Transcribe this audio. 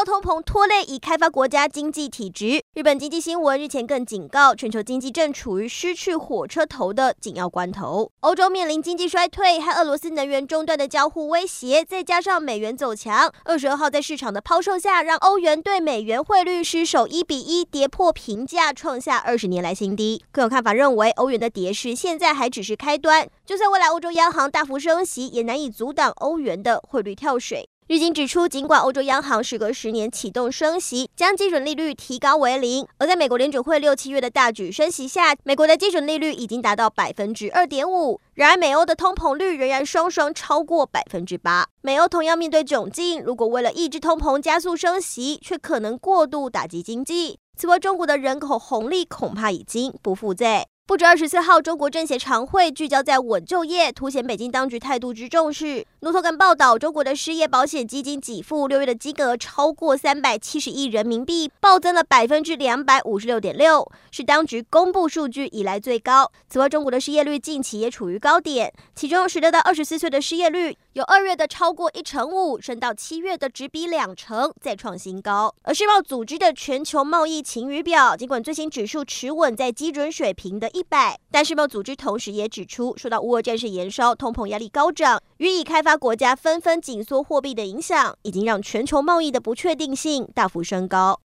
高通膨拖累已开发国家经济体质。日本经济新闻日前更警告，全球经济正处于失去火车头的紧要关头。欧洲面临经济衰退和俄罗斯能源中断的交互威胁，再加上美元走强，二十二号在市场的抛售下，让欧元对美元汇率失守一比一，跌破平价，创下二十年来新低。更有看法认为，欧元的跌势现在还只是开端，就算未来欧洲央行大幅升息，也难以阻挡欧元的汇率跳水。日经指出，尽管欧洲央行时隔十年启动升息，将基准利率提高为零，而在美国联准会六七月的大举升息下，美国的基准利率已经达到百分之二点五。然而，美欧的通膨率仍然双双超过百分之八。美欧同样面对窘境，如果为了抑制通膨加速升息，却可能过度打击经济。此外，中国的人口红利恐怕已经不复再。不止二十四号，中国政协常会聚焦在稳就业，凸显北京当局态度之重视。路透跟报道，中国的失业保险基金给付六月的金额超过三百七十亿人民币，暴增了百分之两百五十六点六，是当局公布数据以来最高。此外，中国的失业率近期也处于高点，其中十六到二十四岁的失业率由二月的超过一成五，升到七月的只比两成，再创新高。而世贸组织的全球贸易晴雨表，尽管最新指数持稳在基准水平的一百，但世贸组织同时也指出，受到乌俄战事延烧、通膨压力高涨与已开发发国家纷纷紧缩货币的影响，已经让全球贸易的不确定性大幅升高。